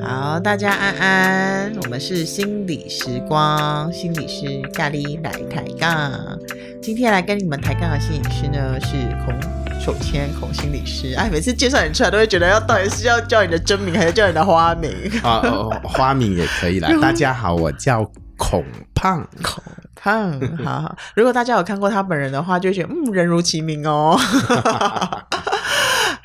好，大家安安，我们是心理时光，心理师咖喱来抬杠。今天来跟你们抬杠的心理师呢是孔守谦孔心理师。哎，每次介绍你出来都会觉得要到底是要叫你的真名还是叫你的花名？啊、哦，花名也可以啦。大家好，我叫孔胖，孔胖。好好，如果大家有看过他本人的话，就会觉得嗯，人如其名哦。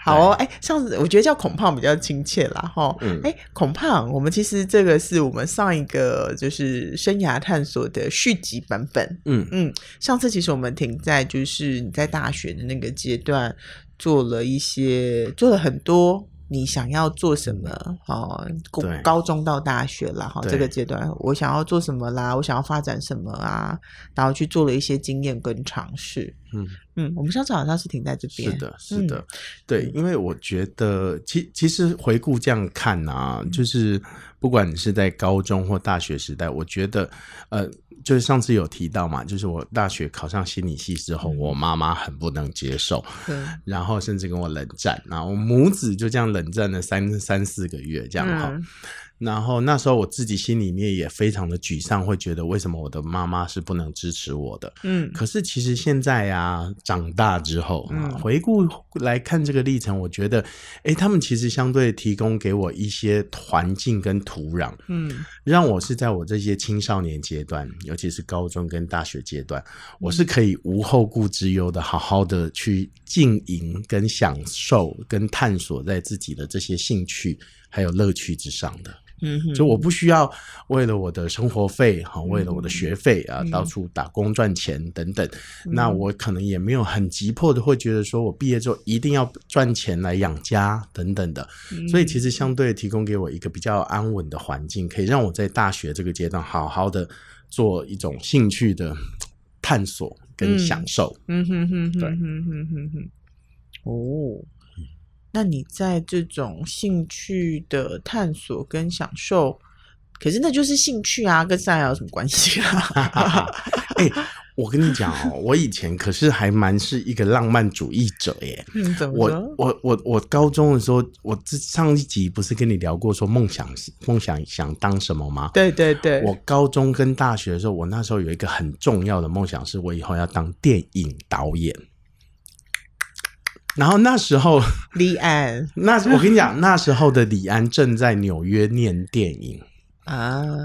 好哦，哎，上次我觉得叫孔胖比较亲切啦，哈，嗯，哎，孔胖，我们其实这个是我们上一个就是生涯探索的续集版本，嗯嗯，上次其实我们停在就是你在大学的那个阶段，做了一些，做了很多。你想要做什么？哦，高中到大学了哈，这个阶段我想要做什么啦？我想要发展什么啊？然后去做了一些经验跟尝试。嗯嗯，我们上次好像是停在这边。是的，是的，嗯、对，因为我觉得，其其实回顾这样看啊，就是不管你是在高中或大学时代，我觉得，呃。就是上次有提到嘛，就是我大学考上心理系之后，我妈妈很不能接受，然后甚至跟我冷战，然后我母子就这样冷战了三三四个月，这样哈。嗯然后那时候我自己心里面也非常的沮丧，会觉得为什么我的妈妈是不能支持我的？嗯，可是其实现在啊，长大之后，嗯，回顾来看这个历程，我觉得，哎，他们其实相对提供给我一些环境跟土壤，嗯，让我是在我这些青少年阶段，尤其是高中跟大学阶段，我是可以无后顾之忧的，好好的去经营跟享受跟探索在自己的这些兴趣还有乐趣之上的。嗯，就我不需要为了我的生活费哈，为了我的学费啊，到处打工赚钱等等。那我可能也没有很急迫的会觉得说我毕业之后一定要赚钱来养家等等的。所以其实相对提供给我一个比较安稳的环境，可以让我在大学这个阶段好好的做一种兴趣的探索跟享受。嗯哼哼，对，嗯哼哼哼，哦。那你在这种兴趣的探索跟享受，可是那就是兴趣啊，跟善良有什么关系啊？哎、欸，我跟你讲哦，我以前可是还蛮是一个浪漫主义者耶。嗯，怎么？我我我我高中的时候，我这上一集不是跟你聊过说梦想梦想想当什么吗？对对对。我高中跟大学的时候，我那时候有一个很重要的梦想，是我以后要当电影导演。然后那时候，李安，那我跟你讲，那时候的李安正在纽约念电影啊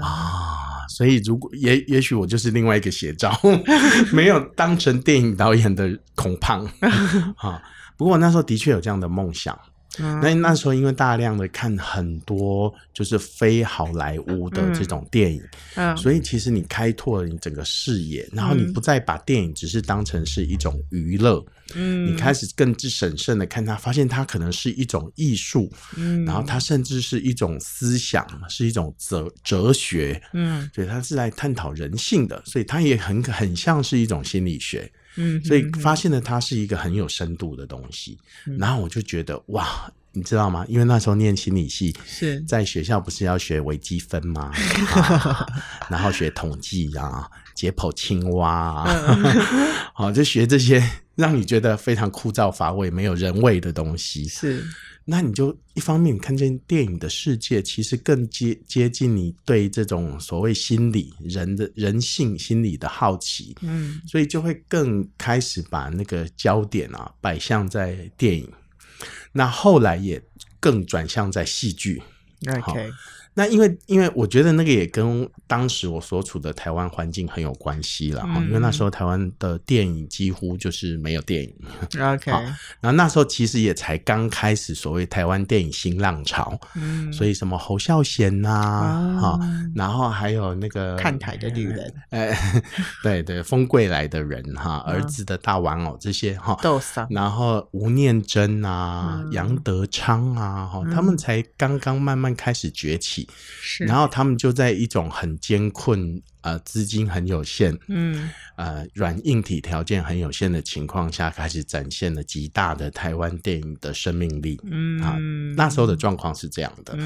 啊，所以如果也也许我就是另外一个写照，没有当成电影导演的孔胖啊。不过我那时候的确有这样的梦想。那那时候因为大量的看很多就是非好莱坞的这种电影，嗯，所以其实你开拓了你整个视野，然后你不再把电影只是当成是一种娱乐，嗯，你开始更审慎的看它，发现它可能是一种艺术，嗯，然后它甚至是一种思想，是一种哲哲学，嗯，所以它是来探讨人性的，所以它也很很像是一种心理学。嗯，所以发现了它是一个很有深度的东西，嗯，然后我就觉得哇，你知道吗？因为那时候念心理系，是在学校不是要学微积分吗？啊，然后学统计啊，解剖青蛙啊，好，就学这些让你觉得非常枯燥乏味、没有人味的东西。是。那你就一方面看见电影的世界，其实更接接近你对这种所谓心理人的人性心理的好奇，嗯，所以就会更开始把那个焦点啊摆向在电影，那后来也更转向在戏剧，OK。那因为，因为我觉得那个也跟当时我所处的台湾环境很有关系了哈，嗯、因为那时候台湾的电影几乎就是没有电影，OK。然后那时候其实也才刚开始所谓台湾电影新浪潮，嗯，所以什么侯孝贤呐，哈、嗯，然后还有那个看台的女人，哎，对 对，风贵来的人哈，儿子的大玩偶这些哈，然后吴念真啊，杨、嗯、德昌啊，哈，他们才刚刚慢慢开始崛起。是，然后他们就在一种很艰困、呃，资金很有限，嗯，呃，软硬体条件很有限的情况下，开始展现了极大的台湾电影的生命力，嗯。啊，那时候的状况是这样的，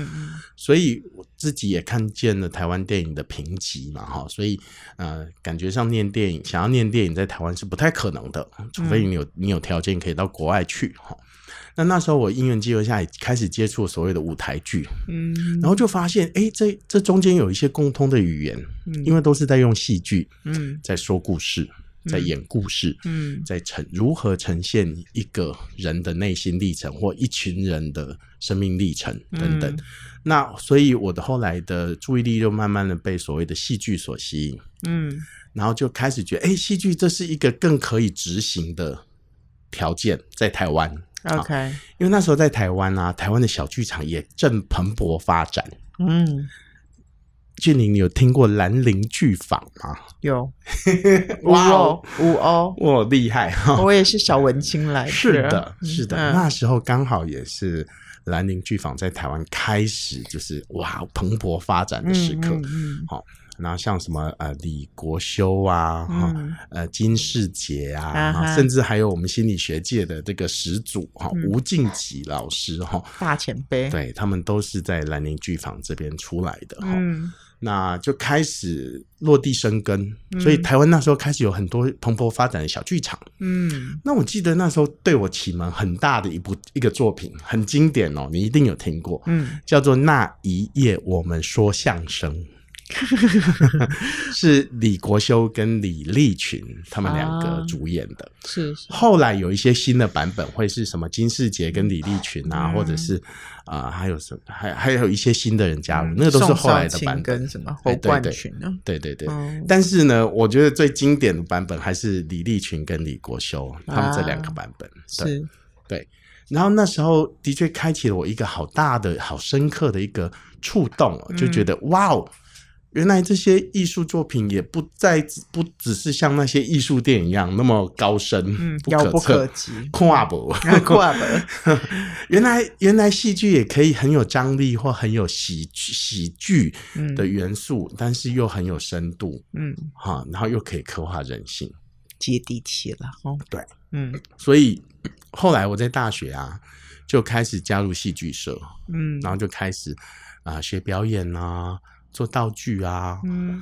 所以我自己也看见了台湾电影的评级嘛，哈，所以呃，感觉上念电影，想要念电影在台湾是不太可能的，除非你有你有条件可以到国外去，哈。那那时候我因缘际会下也开始接触所谓的舞台剧，嗯，然后就发现，哎，这这中间有一些共通的语言，嗯，因为都是在用戏剧，嗯，在说故事，在演故事，嗯，在呈如何呈现一个人的内心历程或一群人的生命历程等等。那所以我的后来的注意力就慢慢的被所谓的戏剧所吸引，嗯，然后就开始觉得，哎，戏剧这是一个更可以执行的条件，在台湾。OK，因为那时候在台湾啊，台湾的小剧场也正蓬勃发展。嗯，俊霖，你有听过兰陵剧坊吗？有，哇哦，五哦，哇，厉害哈！我也是小文青来的。是的，是的，嗯、那时候刚好也是兰陵剧坊在台湾开始就是哇蓬勃发展的时刻。嗯，嗯，嗯，好。然后像什么呃李国修啊，哈、嗯、呃金士杰啊，啊甚至还有我们心理学界的这个始祖哈、嗯、吴敬吉老师哈大前辈，对他们都是在兰陵剧坊这边出来的哈，嗯、那就开始落地生根，嗯、所以台湾那时候开始有很多蓬勃发展的小剧场，嗯，那我记得那时候对我启蒙很大的一部一个作品，很经典哦，你一定有听过，嗯，叫做那一夜我们说相声。是李国修跟李立群他们两个主演的，啊、是，是。后来有一些新的版本，会是什么金世杰跟李立群啊，嗯、或者是啊、呃，还有什么，还还有一些新的人加入，嗯、那个都是后来的版本。跟什么侯冠群呢？对对对。嗯、但是呢，我觉得最经典的版本还是李立群跟李国修他们这两个版本。是，对。然后那时候的确开启了我一个好大的、好深刻的一个触动，就觉得、嗯、哇哦。原来这些艺术作品也不再不只是像那些艺术电影一样那么高深、嗯、遥不可及。跨博，跨博。原来原来戏剧也可以很有张力或很有喜喜剧的元素，嗯、但是又很有深度。嗯，哈，然后又可以刻画人性，接地气了。哦，对，嗯，所以后来我在大学啊就开始加入戏剧社，嗯，然后就开始啊、呃、学表演啊。做道具啊，嗯，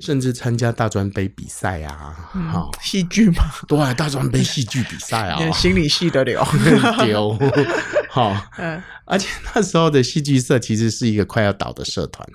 甚至参加大专杯比赛啊，好戏剧嘛，对，大专杯戏剧比赛啊，心理系的了，丢，好，嗯，而且那时候的戏剧社其实是一个快要倒的社团，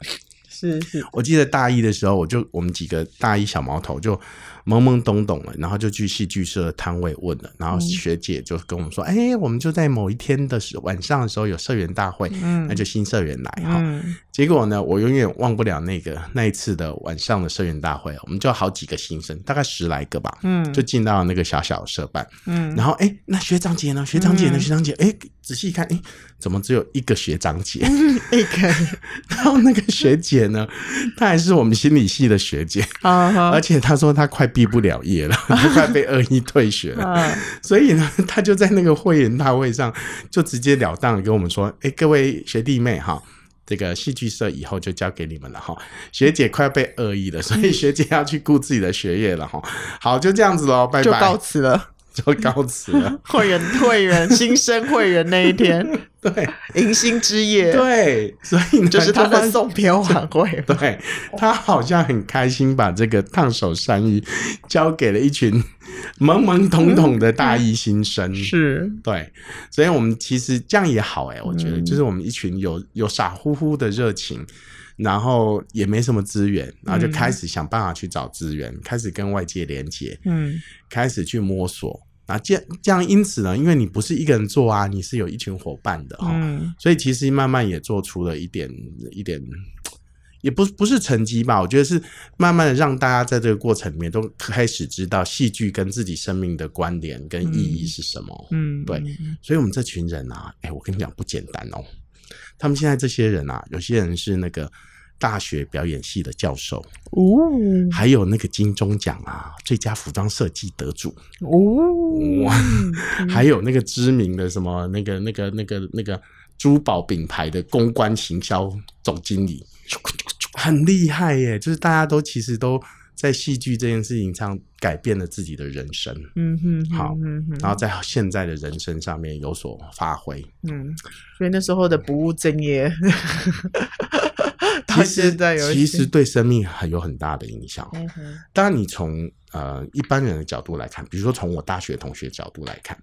是是，我记得大一的时候，我就我们几个大一小毛头就。懵懵懂懂了，然后就去戏剧社摊位问了，然后学姐就跟我们说：“哎、我们就在某一天的时晚上的时候有社员大会，嗯、那就新社员来哈。嗯”结果呢，我永远忘不了那个那一次的晚上的社员大会，我们就好几个新生，大概十来个吧，嗯，就进到那个小小的社办，嗯，然后哎、欸，那学长姐呢？学长姐呢？学长姐，哎、欸，仔细一看，哎、欸，怎么只有一个学长姐？一个，然后那个学姐呢，她还是我们心理系的学姐，而且她说她快。毕不了业了，快被恶意退学了，所以呢，她就在那个会员大会上就直截了当的跟我们说：“哎、欸，各位学弟妹哈，这个戏剧社以后就交给你们了哈。学姐快要被恶意了，所以学姐要去顾自己的学业了哈。好，就这样子喽，拜拜，就告辞了。”就告辞了，会员会员新生会员那一天，对，迎新之夜，对，所以就是他的送别晚会，对，他好像很开心，把这个烫手山芋交给了一群懵懵懂懂的大一新生，是对，所以我们其实这样也好哎，我觉得就是我们一群有有傻乎乎的热情。然后也没什么资源，然后就开始想办法去找资源，嗯、开始跟外界连接，嗯，开始去摸索。啊，这样这样，因此呢，因为你不是一个人做啊，你是有一群伙伴的哈，嗯、所以其实慢慢也做出了一点一点，也不不是成绩吧，我觉得是慢慢的让大家在这个过程里面都开始知道戏剧跟自己生命的关联跟意义是什么，嗯，对，所以我们这群人啊，哎，我跟你讲不简单哦，他们现在这些人啊，有些人是那个。大学表演系的教授哦，还有那个金钟奖啊，最佳服装设计得主。哦，哇，还有那个知名的什么那个那个那个那个珠宝品牌的公关行销总经理，很厉害耶，就是大家都其实都在戏剧这件事情上改变了自己的人生，嗯哼，好，嗯哼，然后在现在的人生上面有所发挥，嗯，所以那时候的不务正业，到现在有其实对生命很有很大的影响。嗯，当然你从呃一般人的角度来看，比如说从我大学同学角度来看。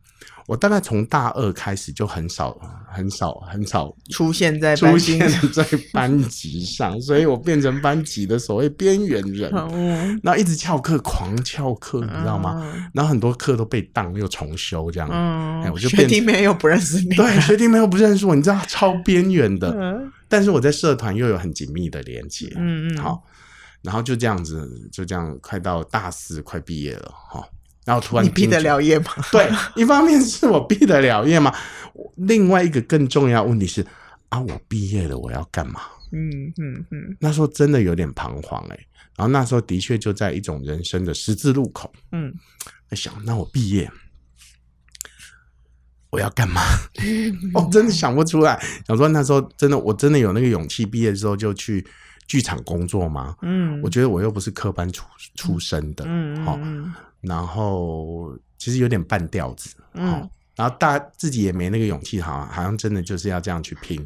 我大概从大二开始就很少、很少、很少出现在出现在班级上，所以我变成班级的所谓边缘人。然后一直翘课，狂翘课，你知道吗？然后很多课都被当又重修，这样。哎，我就学弟妹又不认识你，对，学弟妹又不认识我，你知道，超边缘的。但是我在社团又有很紧密的连接。嗯嗯，好，然后就这样子，就这样，快到大四，快毕业了，哈。然后突然，你毕得了业吗？对，一方面是我毕得了业吗？另外一个更重要问题是啊，我毕业了，我要干嘛？嗯嗯嗯。那时候真的有点彷徨哎。然后那时候的确就在一种人生的十字路口。嗯。在想，那我毕业我要干嘛？我 真的想不出来。想说那时候真的，我真的有那个勇气，毕业之后就去剧场工作吗？嗯。我觉得我又不是科班出出身的。嗯好。然后其实有点半吊子，嗯，然后大自己也没那个勇气，好像好像真的就是要这样去拼，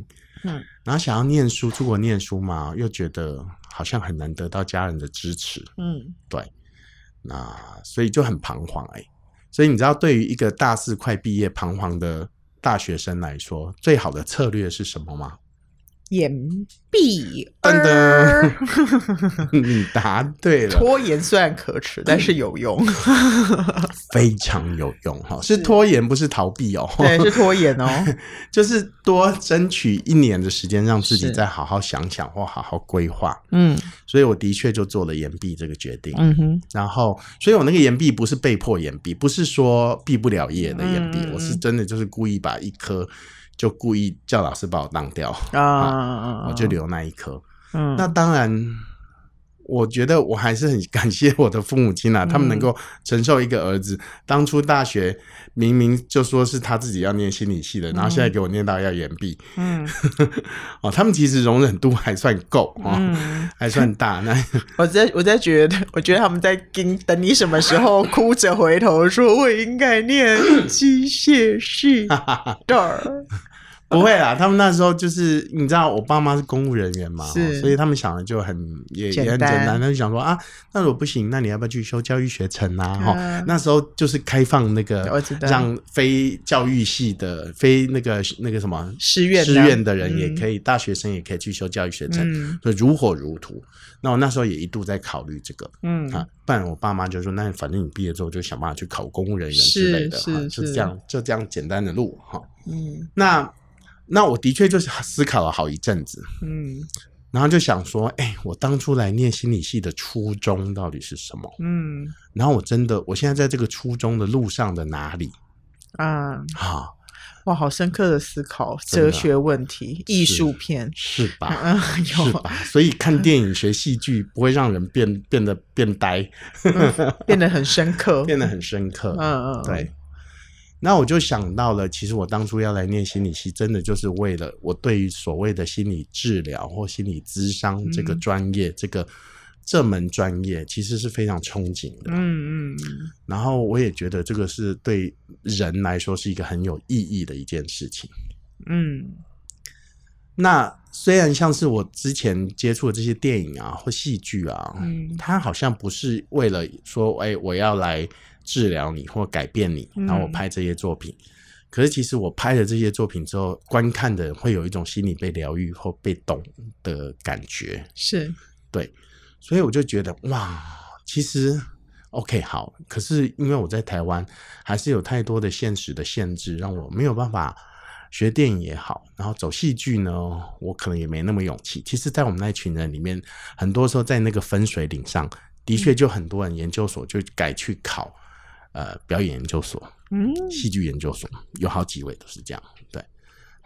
嗯，然后想要念书，出国念书嘛，又觉得好像很难得到家人的支持，嗯，对，那所以就很彷徨哎，所以你知道，对于一个大四快毕业彷徨的大学生来说，最好的策略是什么吗？延毕，噔 噔，你答对了。拖延虽然可耻，但是有用，非常有用哈。是拖延，不是逃避哦。对，是拖延哦，就是多争取一年的时间，让自己再好好想想或好好规划。嗯，所以我的确就做了延毕这个决定。嗯哼，然后，所以我那个延毕不是被迫延毕，不是说毕不了业的延毕，我是真的就是故意把一科。就故意叫老师把我当掉啊，我就留那一科。嗯，那当然，我觉得我还是很感谢我的父母亲啊，他们能够承受一个儿子当初大学明明就说是他自己要念心理系的，然后现在给我念到要延毕。嗯，哦，他们其实容忍度还算够啊，还算大。那 我在我在觉得，我觉得他们在等等你什么时候哭着回头说我应该念机械系的。不会啦，他们那时候就是你知道，我爸妈是公务人员嘛，是。所以他们想的就很也也很简单，他就想说啊，那如果不行，那你要不要去修教育学程啊？哈、嗯，那时候就是开放那个让非教育系的、非那个那个什么师院师院的人也可以，嗯、大学生也可以去修教育学程，嗯、所以如火如荼。那我那时候也一度在考虑这个，嗯。啊，不然我爸妈就说，那反正你毕业之后就想办法去考公务人员之类的，哈，就这样就这样简单的路，哈，嗯，那。那我的确就是思考了好一阵子，嗯，然后就想说，哎、欸，我当初来念心理系的初衷到底是什么？嗯，然后我真的，我现在在这个初衷的路上的哪里？啊，好，哇，好深刻的思考，哲学问题，艺术片是，是吧？嗯，有吧？所以看电影学戏剧不会让人变变得变呆，嗯，变得很深刻，变得很深刻，嗯嗯，对。那我就想到了，其实我当初要来念心理系，真的就是为了我对于所谓的心理治疗或心理咨商这个专业，嗯、这个这门专业，其实是非常憧憬的。嗯嗯。然后我也觉得这个是对人来说是一个很有意义的一件事情。嗯。那虽然像是我之前接触的这些电影啊或戏剧啊，嗯，它好像不是为了说，哎，我要来。治疗你或改变你，然后我拍这些作品。嗯、可是其实我拍了这些作品之后，观看的人会有一种心理被疗愈或被懂的感觉。是，对，所以我就觉得哇，其实 OK 好。可是因为我在台湾，还是有太多的现实的限制，让我没有办法学电影也好，然后走戏剧呢，我可能也没那么勇气。其实，在我们那群人里面，很多时候在那个分水岭上的确就很多人研究所就改去考。呃，表演研究所，嗯，戏剧研究所有好几位都是这样，对。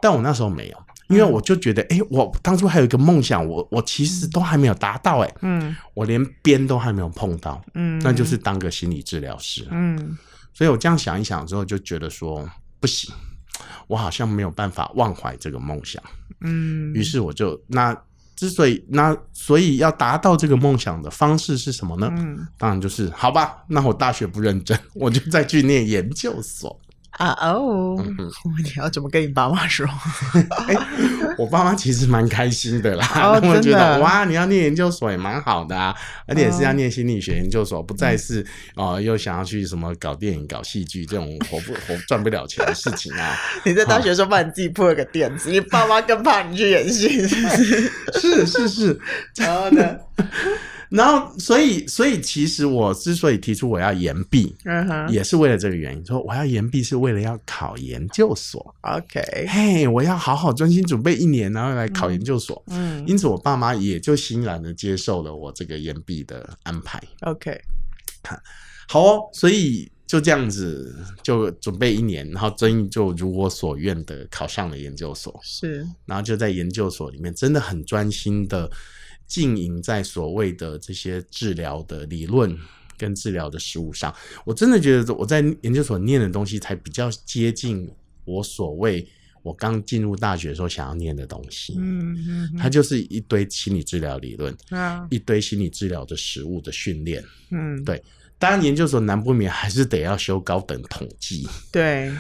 但我那时候没有，因为我就觉得，哎、嗯欸，我当初还有一个梦想，我我其实都还没有达到、欸，哎，嗯，我连边都还没有碰到，嗯，那就是当个心理治疗师，嗯。所以我这样想一想之后，就觉得说不行，我好像没有办法忘怀这个梦想，嗯。于是我就那之所以那所以要达到这个梦想的方式是什么呢？嗯，当然就是好吧，那我大学不认真，我就再去念研究所。啊哦，你要怎么跟你爸妈说？欸、我爸妈其实蛮开心的啦，他们觉得哇，你要念研究所也蛮好的啊，而且是要念心理学研究所，不再是哦、呃，又想要去什么搞电影、搞戏剧这种活不活赚不了钱的事情啊。你在大学时候帮你自己铺了个垫子，你爸妈更怕你去演戏，是是？是是是，然后呢？然后，所以，所以，其实我之所以提出我要延毕，嗯哼，也是为了这个原因。说我要延毕是为了要考研究所。OK，嘿，我要好好专心准备一年，然后来考研究所。嗯，因此我爸妈也就欣然的接受了我这个延毕的安排。OK，看，好哦，所以就这样子就准备一年，然后终于就如我所愿的考上了研究所。是，然后就在研究所里面真的很专心的。经营在所谓的这些治疗的理论跟治疗的实务上，我真的觉得我在研究所念的东西才比较接近我所谓我刚进入大学的时候想要念的东西。嗯嗯，它就是一堆心理治疗理论，啊，一堆心理治疗的实务的训练。嗯，对。当然，研究所难不免还是得要修高等统计。对，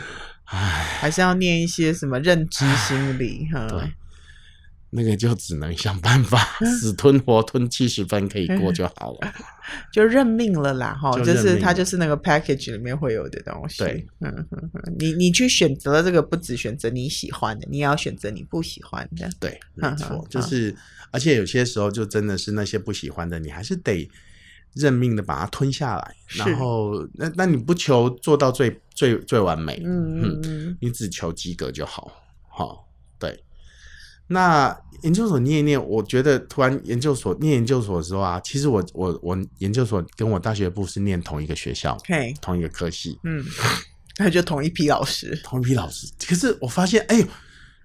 唉，还是要念一些什么认知心理哈。对。那个就只能想办法 死吞活吞七十分可以过就好了，就认命了啦哈，就是它就是那个 package 里面会有的东西。对，嗯哼哼，你你去选择了这个，不只选择你喜欢的，你也要选择你不喜欢的。对，没错，就是而且有些时候就真的是那些不喜欢的，你还是得认命的把它吞下来。然后那那你不求做到最最最完美，嗯嗯嗯，你只求及格就好，好，对。那研究所念一念，我觉得突然研究所念研究所的时候啊，其实我我我研究所跟我大学部是念同一个学校.同一个科系，嗯，那就同一批老师，同一批老师。可是我发现，哎呦。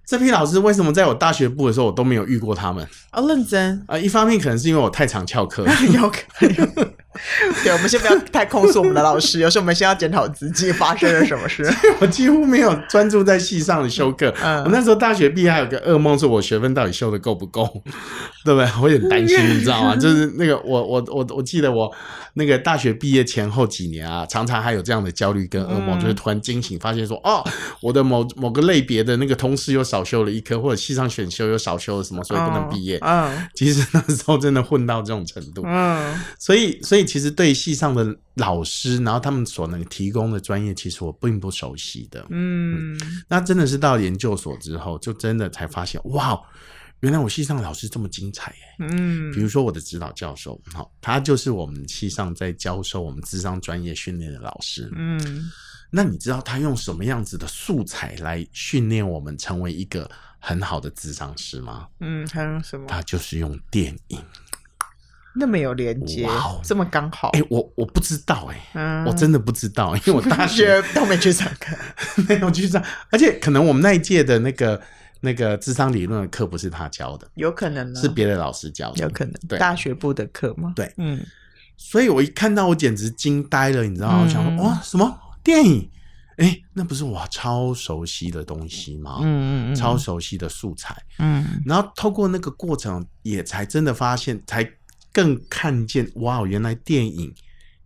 这批老师为什么在我大学部的时候我都没有遇过他们？哦，认真啊！一方面可能是因为我太常翘课，有可能。对，我们先不要太控诉我们的老师，有时候我们先要检讨自己发生了什么事。我几乎没有专注在系上的修课。嗯，我那时候大学毕业还有个噩梦，是我学分到底修的够不够，对不对？我有点担心，你知道吗？就是那个我我我我记得我那个大学毕业前后几年啊，常常还有这样的焦虑跟噩梦，就是突然惊醒，发现说哦，我的某某个类别的那个同事又少修了一科，或者系上选修又少修了什么，所以不能毕业。嗯，其实那时候真的混到这种程度。嗯，所以所以其实对系上的老师，然后他们所能提供的专业，其实我并不熟悉的。嗯，那真的是到研究所之后，就真的才发现，哇，原来我系上的老师这么精彩耶。嗯，比如说我的指导教授，好，他就是我们系上在教授我们智商专业训练的老师。嗯。那你知道他用什么样子的素材来训练我们成为一个很好的智商师吗？嗯，他用什么？他就是用电影，那么有连接，哇这么刚好。哎、欸，我我不知道、欸，哎、嗯，我真的不知道，因为我大学 都没去上课，没有去上，而且可能我们那一届的那个那个智商理论的课不是他教的，有可能是别的老师教的，有可能，对，大学部的课吗？对，嗯，所以我一看到我简直惊呆了，你知道吗？嗯、我想说，哇，什么？电影，哎，那不是我超熟悉的东西吗？嗯嗯嗯，超熟悉的素材，嗯，然后透过那个过程，也才真的发现，才更看见，哇，原来电影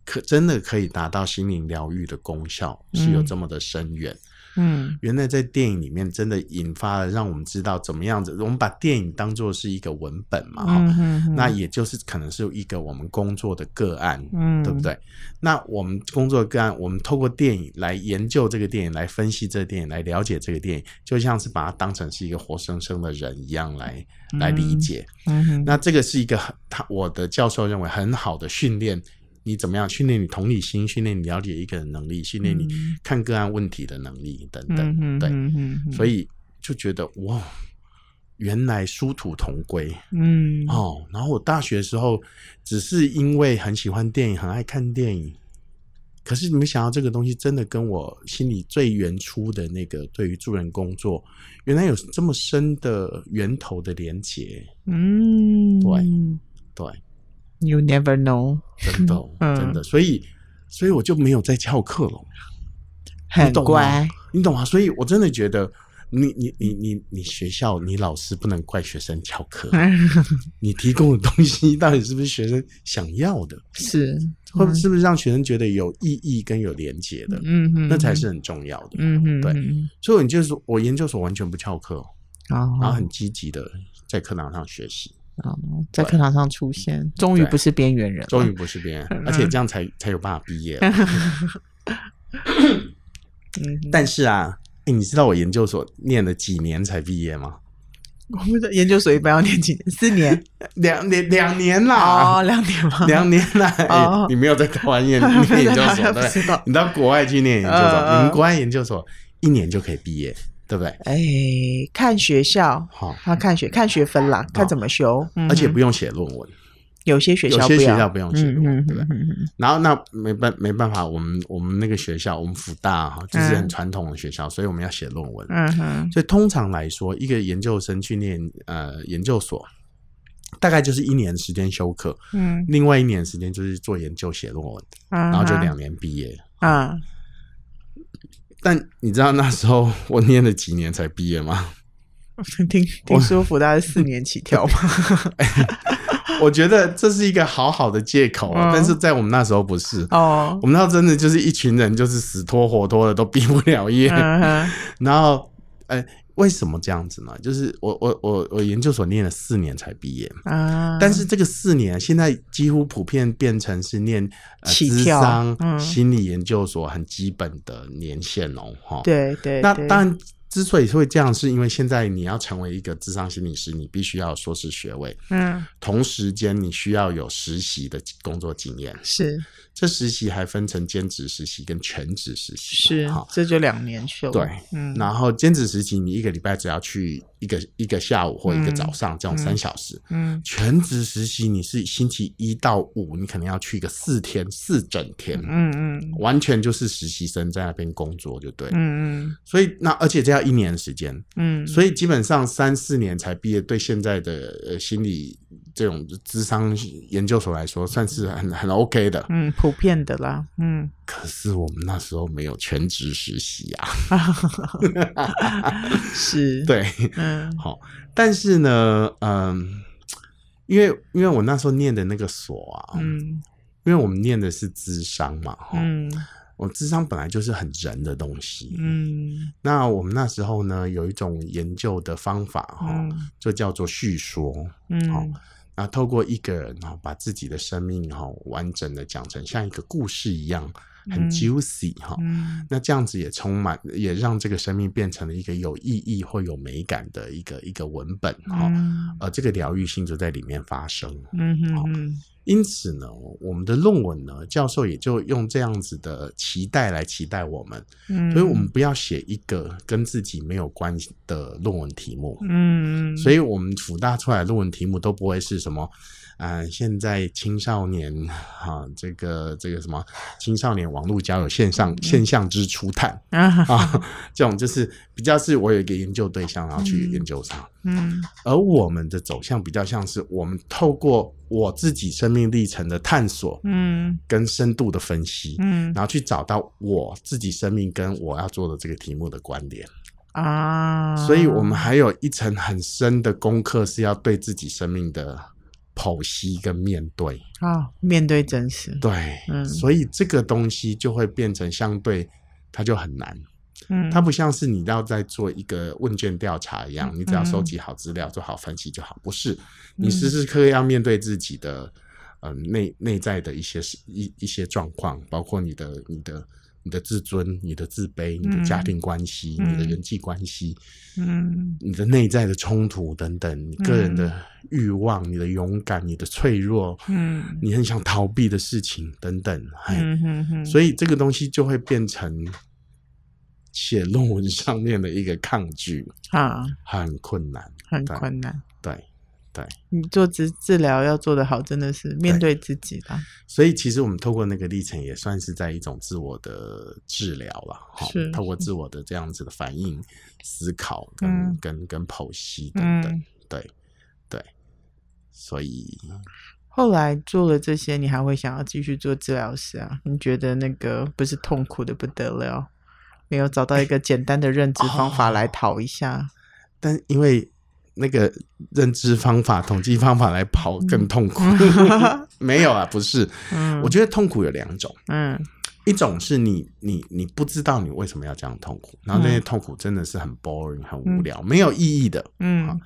可真的可以达到心灵疗愈的功效，是有这么的深远。嗯，原来在电影里面真的引发了，让我们知道怎么样子。我们把电影当做是一个文本嘛，哈、嗯，嗯、那也就是可能是一个我们工作的个案，嗯，对不对？那我们工作的个案，我们透过电影来研究这个电影，来分析这个电影，来了解这个电影，就像是把它当成是一个活生生的人一样来来理解。嗯，嗯，那这个是一个很他我的教授认为很好的训练。你怎么样训练你同理心？训练你了解一个人能力？训练你看个案问题的能力等等，嗯、对，所以就觉得哇，原来殊途同归，嗯哦。然后我大学的时候，只是因为很喜欢电影，很爱看电影，可是你没想到这个东西真的跟我心里最原初的那个对于助人工作，原来有这么深的源头的连结，嗯，对对。You never know，真的，真的，所以，所以我就没有再翘课了。很乖，你懂吗？所以我真的觉得，你你你你你学校你老师不能怪学生翘课，你提供的东西到底是不是学生想要的？是，或者是不是让学生觉得有意义跟有连结的？嗯哼，那才是很重要的。嗯哼，对。所以你就是说我研究所完全不翘课，然后很积极的在课堂上学习。在课堂上出现，终于不是边缘人，终于不是边 缘人，而且这样才才有办法毕业。但是啊。哎、你知道我研究所念了几年才毕业吗？我不知道研究所一般要念几年？四年？两年？两年啦？哦，两年吗？两年啦、哦！你没有在台湾念念研究所对？你到国外去念研究所，呃、你们国外研究所一年就可以毕业，对不对？哎、欸，看学校，好，他看学看学分啦，看怎么修，而且不用写论文。有些学校有些学校不用写，对不对？然后那没办没办法，我们我们那个学校，我们福大哈，就是很传统的学校，所以我们要写论文。嗯哼。所以通常来说，一个研究生去念呃研究所，大概就是一年时间修课，嗯，另外一年时间就是做研究写论文，然后就两年毕业。啊。但你知道那时候我念了几年才毕业吗？听听舒服大是四年起跳吗？我觉得这是一个好好的借口，哦、但是在我们那时候不是哦。我们那时候真的就是一群人，就是死拖活拖的都毕不了业。嗯、然后，为什么这样子呢？就是我我我我研究所念了四年才毕业啊。但是这个四年现在几乎普遍变成是念呃咨商、嗯、心理研究所很基本的年限哦。哈，对对，那当然。之所以会这样，是因为现在你要成为一个智商心理师，你必须要硕士学位，嗯，同时间你需要有实习的工作经验，是。这实习还分成兼职实习跟全职实习，是，这就两年修。对，嗯，然后兼职实习你一个礼拜只要去一个一个下午或一个早上，这种三小时，嗯，全职实习你是星期一到五，你可能要去一个四天四整天，嗯嗯，完全就是实习生在那边工作就对，嗯嗯，所以那而且这要一年时间，嗯，所以基本上三四年才毕业，对现在的呃心理。这种智商研究所来说，算是很很 OK 的，嗯，普遍的啦，嗯。可是我们那时候没有全职实习啊，是，对，嗯，好，但是呢，嗯，因为因为我那时候念的那个所啊，嗯，因为我们念的是智商嘛，嗯，我智商本来就是很人的东西，嗯，那我们那时候呢，有一种研究的方法哈，嗯，就叫做叙说，嗯，好。那，透过一个人哈，把自己的生命哈完整的讲成像一个故事一样，很 juicy 哈。嗯，那这样子也充满，也让这个生命变成了一个有意义或有美感的一个一个文本哈。嗯，而这个疗愈性就在里面发生。嗯哼。因此呢，我们的论文呢，教授也就用这样子的期待来期待我们，嗯，所以我们不要写一个跟自己没有关系的论文题目，嗯，所以我们辅大出来的论文题目都不会是什么。啊、呃，现在青少年哈、啊，这个这个什么青少年网络交友现象现象之初探 啊，这种就是比较是我有一个研究对象，然后去研究它。嗯，而我们的走向比较像是我们透过我自己生命历程的探索，嗯，跟深度的分析，嗯，然后去找到我自己生命跟我要做的这个题目的关联啊。所以我们还有一层很深的功课是要对自己生命的。剖析跟面对啊、哦，面对真实，对，嗯，所以这个东西就会变成相对，它就很难，嗯，它不像是你要在做一个问卷调查一样，嗯、你只要收集好资料、嗯、做好分析就好，不是，你时时刻刻要面对自己的，嗯、呃，内内在的一些一一些状况，包括你的你的。你的自尊、你的自卑、你的家庭关系、嗯、你的人际关系，嗯，你的内在的冲突等等，你个人的欲望、嗯、你的勇敢、你的脆弱，嗯，你很想逃避的事情等等，嗯哼哼，所以这个东西就会变成写论文上面的一个抗拒啊，很困难，很困难，对。对，你做治治疗要做得好，真的是面对自己吧。所以其实我们透过那个历程，也算是在一种自我的治疗了。是，透过自我的这样子的反应、思考跟、嗯、跟跟剖析等等。嗯、对对，所以后来做了这些，你还会想要继续做治疗师啊？你觉得那个不是痛苦的不得了？没有找到一个简单的认知方法来讨一下。哦、但因为那个认知方法、统计方法来跑更痛苦，没有啊，不是。嗯，我觉得痛苦有两种。嗯，一种是你你你不知道你为什么要这样痛苦，然后那些痛苦真的是很 boring、很无聊、嗯、没有意义的。嗯，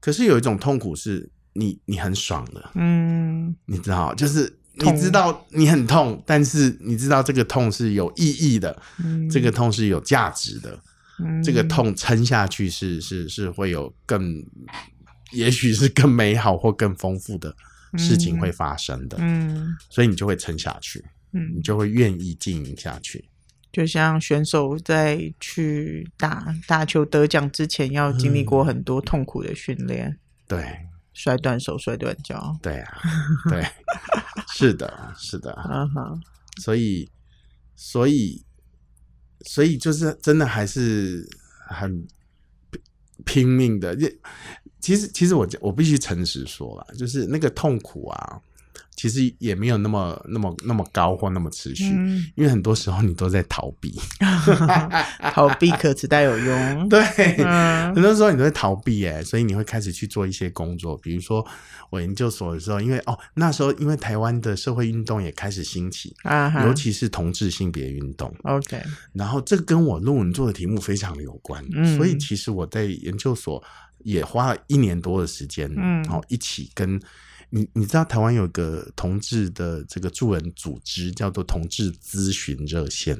可是有一种痛苦是你你很爽的。嗯，你知道，就是你知道你很痛，但是你知道这个痛是有意义的，嗯、这个痛是有价值的。这个痛撑下去是是是会有更，也许是更美好或更丰富的事情会发生的，嗯，所以你就会撑下去，嗯，你就会愿意经营下去。就像选手在去打打球得奖之前，要经历过很多痛苦的训练，嗯，对，摔断手、摔断脚，对啊，对，是的，是的，嗯哼，所以，所以。所以就是真的还是很拼命的。其实其实我我必须诚实说了，就是那个痛苦啊。其实也没有那么那么那么高或那么持续，嗯、因为很多时候你都在逃避，逃避可耻但有用。对，嗯、很多时候你都在逃避，哎，所以你会开始去做一些工作，比如说我研究所的时候，因为哦那时候因为台湾的社会运动也开始兴起，啊、尤其是同志性别运动。OK，然后这个跟我论文做的题目非常的有关，嗯、所以其实我在研究所也花了一年多的时间，嗯，然后一起跟。你你知道台湾有个同志的这个助人组织叫做同志咨询热线，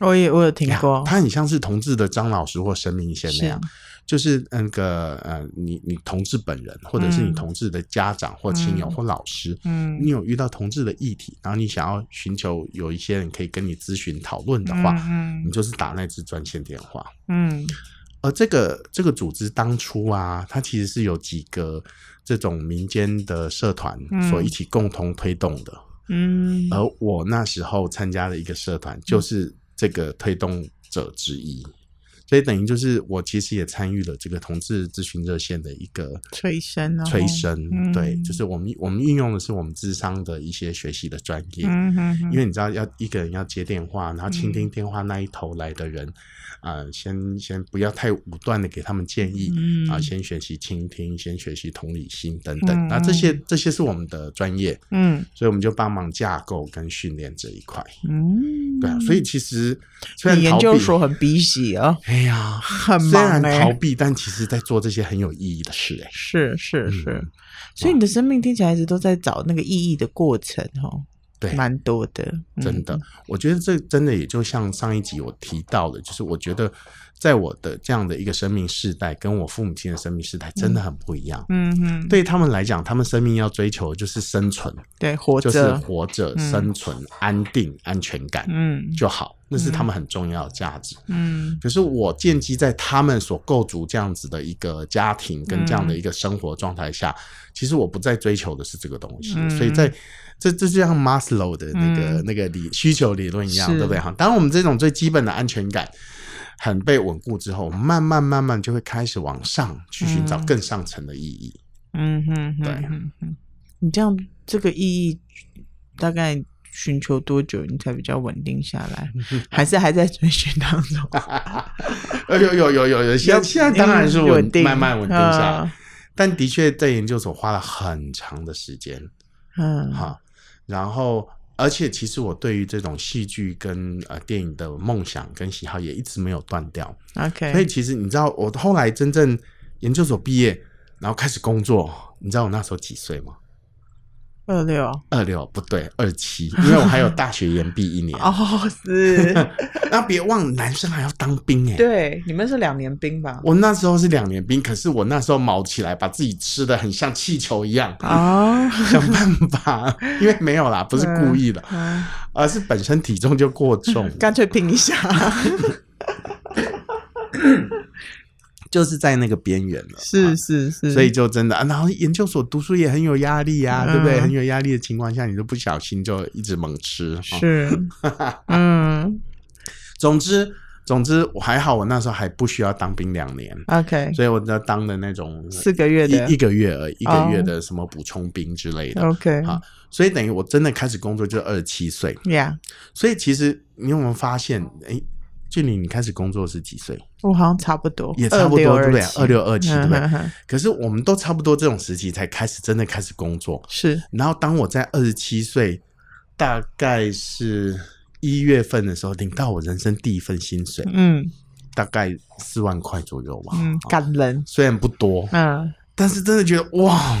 我也我有听过，它很像是同志的张老师或神明线那样，是。就是那个呃，你你同志本人或者是你同志的家长或亲友或老师，嗯，你有遇到同志的议题，然后你想要寻求有一些人可以跟你咨询讨论的话，嗯，你就是打那支专线电话，嗯，而这个这个组织当初啊，它其实是有几个。这种民间的社团所一起共同推动的，嗯，而我那时候参加的一个社团就是这个推动者之一，嗯、所以等于就是我其实也参与了这个同志咨询热线的一个催生，催生，对，就是我们我们运用的是我们智商的一些学习的专业，嗯哼哼，因为你知道要一个人要接电话，然后倾听电话那一头来的人。啊、呃，先先不要太武断的给他们建议，嗯、啊，先学习倾听，先学习同理心等等，嗯、那这些。这些是我们的专业，嗯，所以我们就帮忙架构跟训练这一块，嗯，对啊，所以其实虽然研究所很逼死啊，哎呀，很虽然逃避，但其实在做这些很有意义的事，哎，是是是，嗯、所以你的生命听起来一直都在找那个意义的过程，哦。对，蛮多的，真的。嗯、我觉得这真的也就像上一集我提到的，就是我觉得在我的这样的一个生命世代，跟我父母亲的生命世代真的很不一样。嗯哼，对他们来讲，他们生命要追求的就是生存，对，活着，就是活着，生存，嗯、安定，安全感，嗯，就好。那是他们很重要的价值。嗯，可是我建基在他们所构筑这样子的一个家庭跟这样的一个生活状态下，嗯、其实我不再追求的是这个东西。嗯、所以在这这就像 Maslow 的那个、嗯、那个理需求理论一样，对不对？哈，当我们这种最基本的安全感很被稳固之后，我们慢慢慢慢就会开始往上去寻找更上层的意义。嗯哼，对，嗯哼，你这样这个意义大概。寻求多久你才比较稳定下来？还是还在追寻当中？有有有有有，现在现在当然是稳定，慢慢稳定下来。嗯、但的确在研究所花了很长的时间，嗯，好。然后，而且其实我对于这种戏剧跟呃电影的梦想跟喜好也一直没有断掉。OK，所以其实你知道，我后来真正研究所毕业，然后开始工作，你知道我那时候几岁吗？二六二六不对，二七，因为我还有大学延毕一年。哦，是。那别忘，男生还要当兵哎。对，你们是两年兵吧？我那时候是两年兵，可是我那时候毛起来，把自己吃的很像气球一样啊，想办法，因为没有啦，不是故意的，而是本身体重就过重，干脆拼一下。就是在那个边缘了，是是是，所以就真的啊，然后研究所读书也很有压力啊，对不对？很有压力的情况下，你都不小心就一直猛吃，是，嗯，总之总之我还好，我那时候还不需要当兵两年，OK，所以我就当的那种四个月的，一个月而已，一个月的什么补充兵之类的，OK，好，所以等于我真的开始工作就二十七岁，Yeah，所以其实你有没有发现，哎？俊霖，你开始工作是几岁？我好像差不多，也差不多，对不对？二六二七，对不对？可是我们都差不多这种时期才开始真的开始工作。是。然后当我在二十七岁，大概是一月份的时候，领到我人生第一份薪水，嗯，大概四万块左右吧。嗯，感人。虽然不多，嗯，但是真的觉得哇。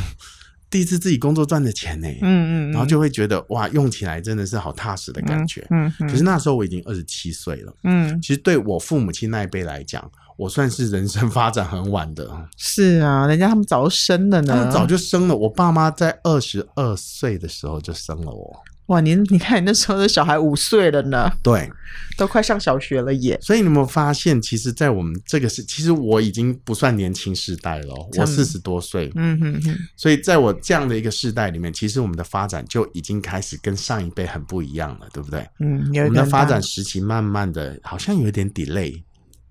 第一次自己工作赚的钱呢，嗯嗯，然后就会觉得哇，用起来真的是好踏实的感觉，嗯嗯。可是那时候我已经二十七岁了，嗯，其实对我父母亲那一辈来讲，我算是人生发展很晚的。是啊，人家他们早就生了呢，他们早就生了。我爸妈在二十二岁的时候就生了我。哇，您你看你那时候的小孩五岁了呢，对，都快上小学了耶。所以你有没有发现，其实，在我们这个是，其实我已经不算年轻世代了，我四十多岁，嗯哼哼。所以在我这样的一个世代里面，其实我们的发展就已经开始跟上一辈很不一样了，对不对？嗯，有我们的发展时期慢慢的，好像有点 delay，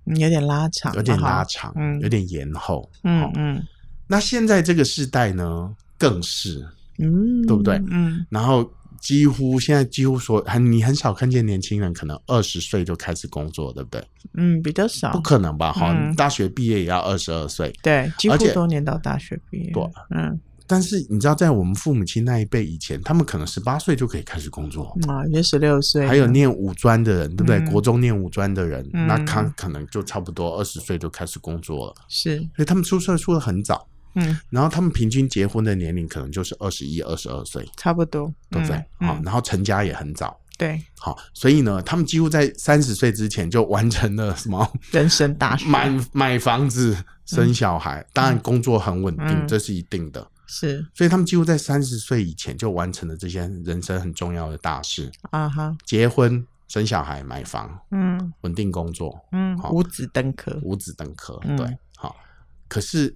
有点拉长，有点拉长，嗯，有点延后，嗯嗯。那现在这个世代呢，更是，嗯，对不对？嗯，然后。几乎现在几乎说很，你很少看见年轻人可能二十岁就开始工作，对不对？嗯，比较少，不可能吧？哈、嗯，大学毕业也要二十二岁，对，几乎都念到大学毕业。对，嗯。但是你知道，在我们父母亲那一辈以前，他们可能十八岁就可以开始工作啊，也十六岁。还有念五专的人，对不对？嗯、国中念五专的人，嗯、那他可能就差不多二十岁就开始工作了。是，所以他们出社出的很早。嗯，然后他们平均结婚的年龄可能就是二十一、二十二岁，差不多，对不对？好，然后成家也很早，对，好，所以呢，他们几乎在三十岁之前就完成了什么 人生大事，买买房子、生小孩，当然工作很稳定，这是一定的，是，所以他们几乎在三十岁以前就完成了这些人生很重要的大事啊哈，结婚、生小孩、买房，嗯，稳定工作，嗯，五子登科，五子登科，对，好，可是。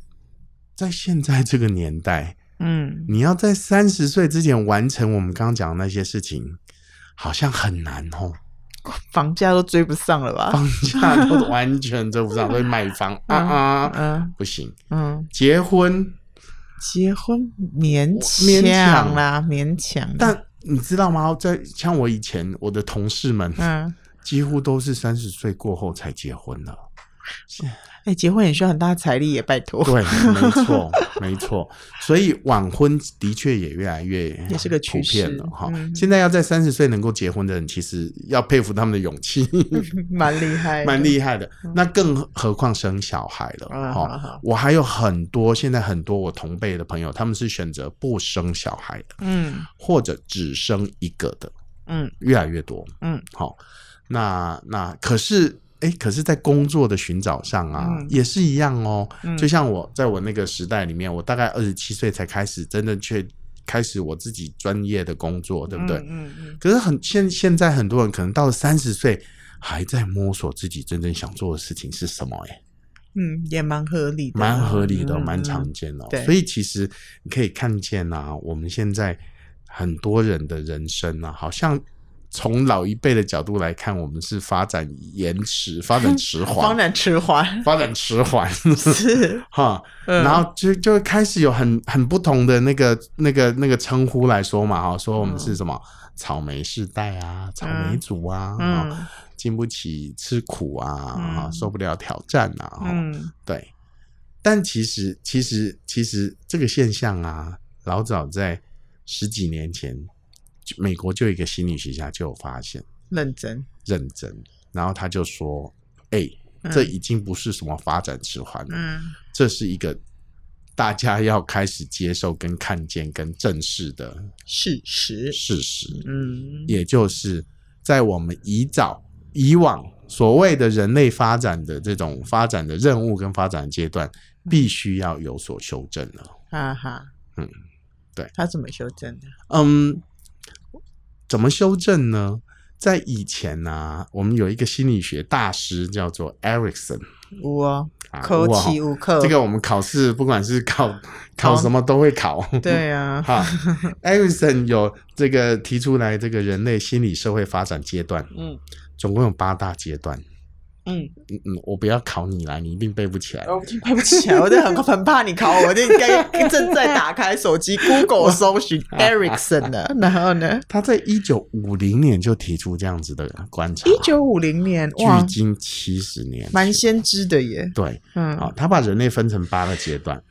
在现在这个年代，嗯，你要在三十岁之前完成我们刚刚讲的那些事情，好像很难哦。房价都追不上了吧？房价都完全追不上，所以买房 啊啊，嗯，不行，嗯，结婚，结婚勉勉强啦，勉强。但你知道吗？在像我以前，我的同事们，嗯，几乎都是三十岁过后才结婚了。哎，结婚也需要很大的财力也拜托。对，没 错，没错。所以晚婚的确也越来越也是个趋势了哈。现在要在三十岁能够结婚的人，其实要佩服他们的勇气，蛮厉害，蛮厉害的。那更何况生小孩了哈。我还有很多现在很多我同辈的朋友，他们是选择不生小孩的，嗯，或者只生一个的，嗯，越来越多，嗯，好。那那可是。哎，可是，在工作的寻找上啊，嗯、也是一样哦。嗯、就像我在我那个时代里面，我大概二十七岁才开始真的去开始我自己专业的工作，对不对？嗯嗯。嗯，可是很现现在很多人可能到了三十岁，还在摸索自己真正想做的事情是什么？哎，嗯，也蛮合理的，蛮合理的，蛮常见的。对，所以其实你可以看见啊，我们现在很多人的人生啊，好像。从老一辈的角度来看，我们是发展延迟、发展迟缓、发展迟缓、发展迟缓，是。哈。然后就就开始有很很不同的那个那个那个称呼来说嘛，哈，说我们是什么草莓世代啊，草莓族啊，嗯，经不起吃苦啊，受不了挑战啊，嗯，对。但其实其实其实这个现象啊，老早在十几年前。美国就有一个心理学家就有发现，认真认真，然后他就说：“哎、这已经不是什么发展迟缓了，嗯，这是一个大家要开始接受、跟看见、跟正视的事实。事实，嗯，也就是在我们以早以往所谓的人类发展的这种发展的任务跟发展阶段，必须要有所修正了。哈哈，嗯，对，他怎么修正的？嗯。”怎么修正呢？在以前呢、啊，我们有一个心理学大师叫做 Erikson，哇，考起无课。这个我们考试不管是考考什么都会考。对呀，哈，Erikson 有这个提出来这个人类心理社会发展阶段，嗯，总共有八大阶段，嗯嗯嗯，我不要考你啦，你一定背不起来。我背不起来，我就很很怕你考我，我就应该 正在打开手机 Google 搜寻 Ericsson 的。然后呢，他在一九五零年就提出这样子的观察。一九五零年，距今七十年，蛮先知的耶。对，嗯，好，他把人类分成八个阶段。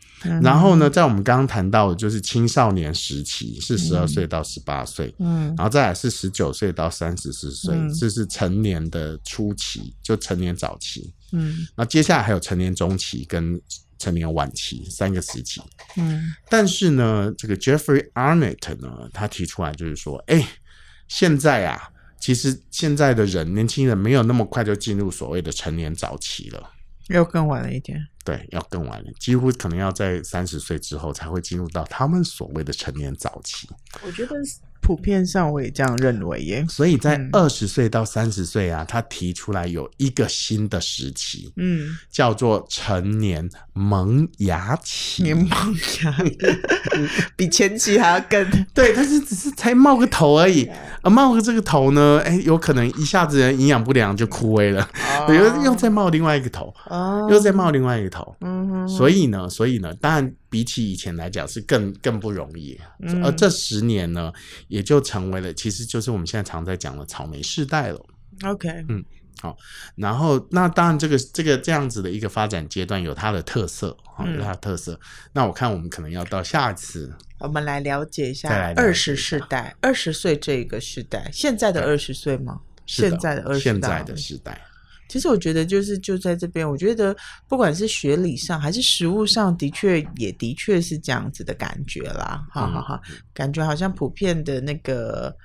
然后呢，在我们刚刚谈到的就是青少年时期是十二岁到十八岁，嗯，然后再来是十九岁到三十四岁，这是成年的初期，就成年早期，嗯，那接下来还有成年中期跟成年晚期三个时期，嗯，但是呢，这个 Jeffrey Arnett 呢，他提出来就是说，哎，现在啊，其实现在的人年轻人没有那么快就进入所谓的成年早期了。又更晚了一点，对，要更晚了，几乎可能要在三十岁之后才会进入到他们所谓的成年早期。我觉得。普遍上我也这样认为耶，所以在二十岁到三十岁啊，他提出来有一个新的时期，嗯，叫做成年萌芽期。年萌芽 比前期还要更。对，但是只是才冒个头而已，啊冒个这个头呢，哎，有可能一下子人营养不良就枯萎了，又又再冒另外一个头，又再冒另外一个头，嗯，所以呢，所以呢，当然。比起以前来讲是更更不容易，嗯、而这十年呢，也就成为了，其实就是我们现在常在讲的草莓世代了。OK，嗯，好，然后那当然这个这个这样子的一个发展阶段有它的特色，嗯、有它的特色。那我看我们可能要到下一次，我们来了解一下二十世代，二十岁这个时代，现在的二十岁吗？现在的二十现在的时代。其实我觉得就是就在这边，我觉得不管是学理上还是实物上的确也的确是这样子的感觉啦，哈哈哈，感觉好像普遍的那个，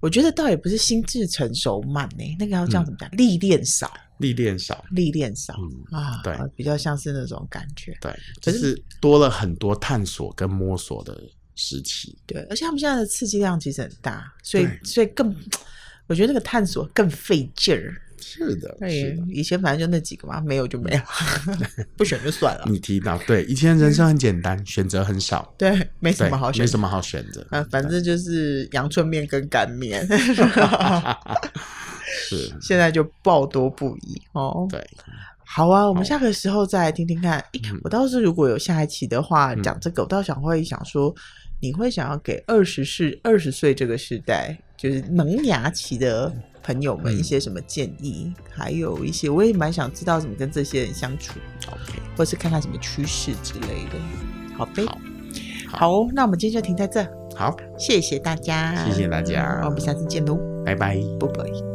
我觉得倒也不是心智成熟慢呢、欸，那个要叫怎么讲？历练少，历练少，历练少、嗯、啊，对，比较像是那种感觉，对，就是多了很多探索跟摸索的时期，对，而且他们现在的刺激量其实很大，所以所以更，我觉得那个探索更费劲儿。是的，对，以前反正就那几个嘛，没有就没有，不选就算了。你提到对，以前人生很简单，选择很少，对，没什么好选，没什么好选择。啊，反正就是阳春面跟干面。是，现在就爆多不已哦。对，好啊，我们下个时候再来听听看。我倒是如果有下一期的话，讲这个，我倒想会想说，你会想要给二十世二十岁这个时代，就是萌芽期的。朋友们一些什么建议，嗯、还有一些我也蛮想知道怎么跟这些人相处，OK，或是看看什么趋势之类的。好呗，好，好，那我们今天就停在这。好，谢谢大家，谢谢大家，我们下次见喽，拜拜，拜拜。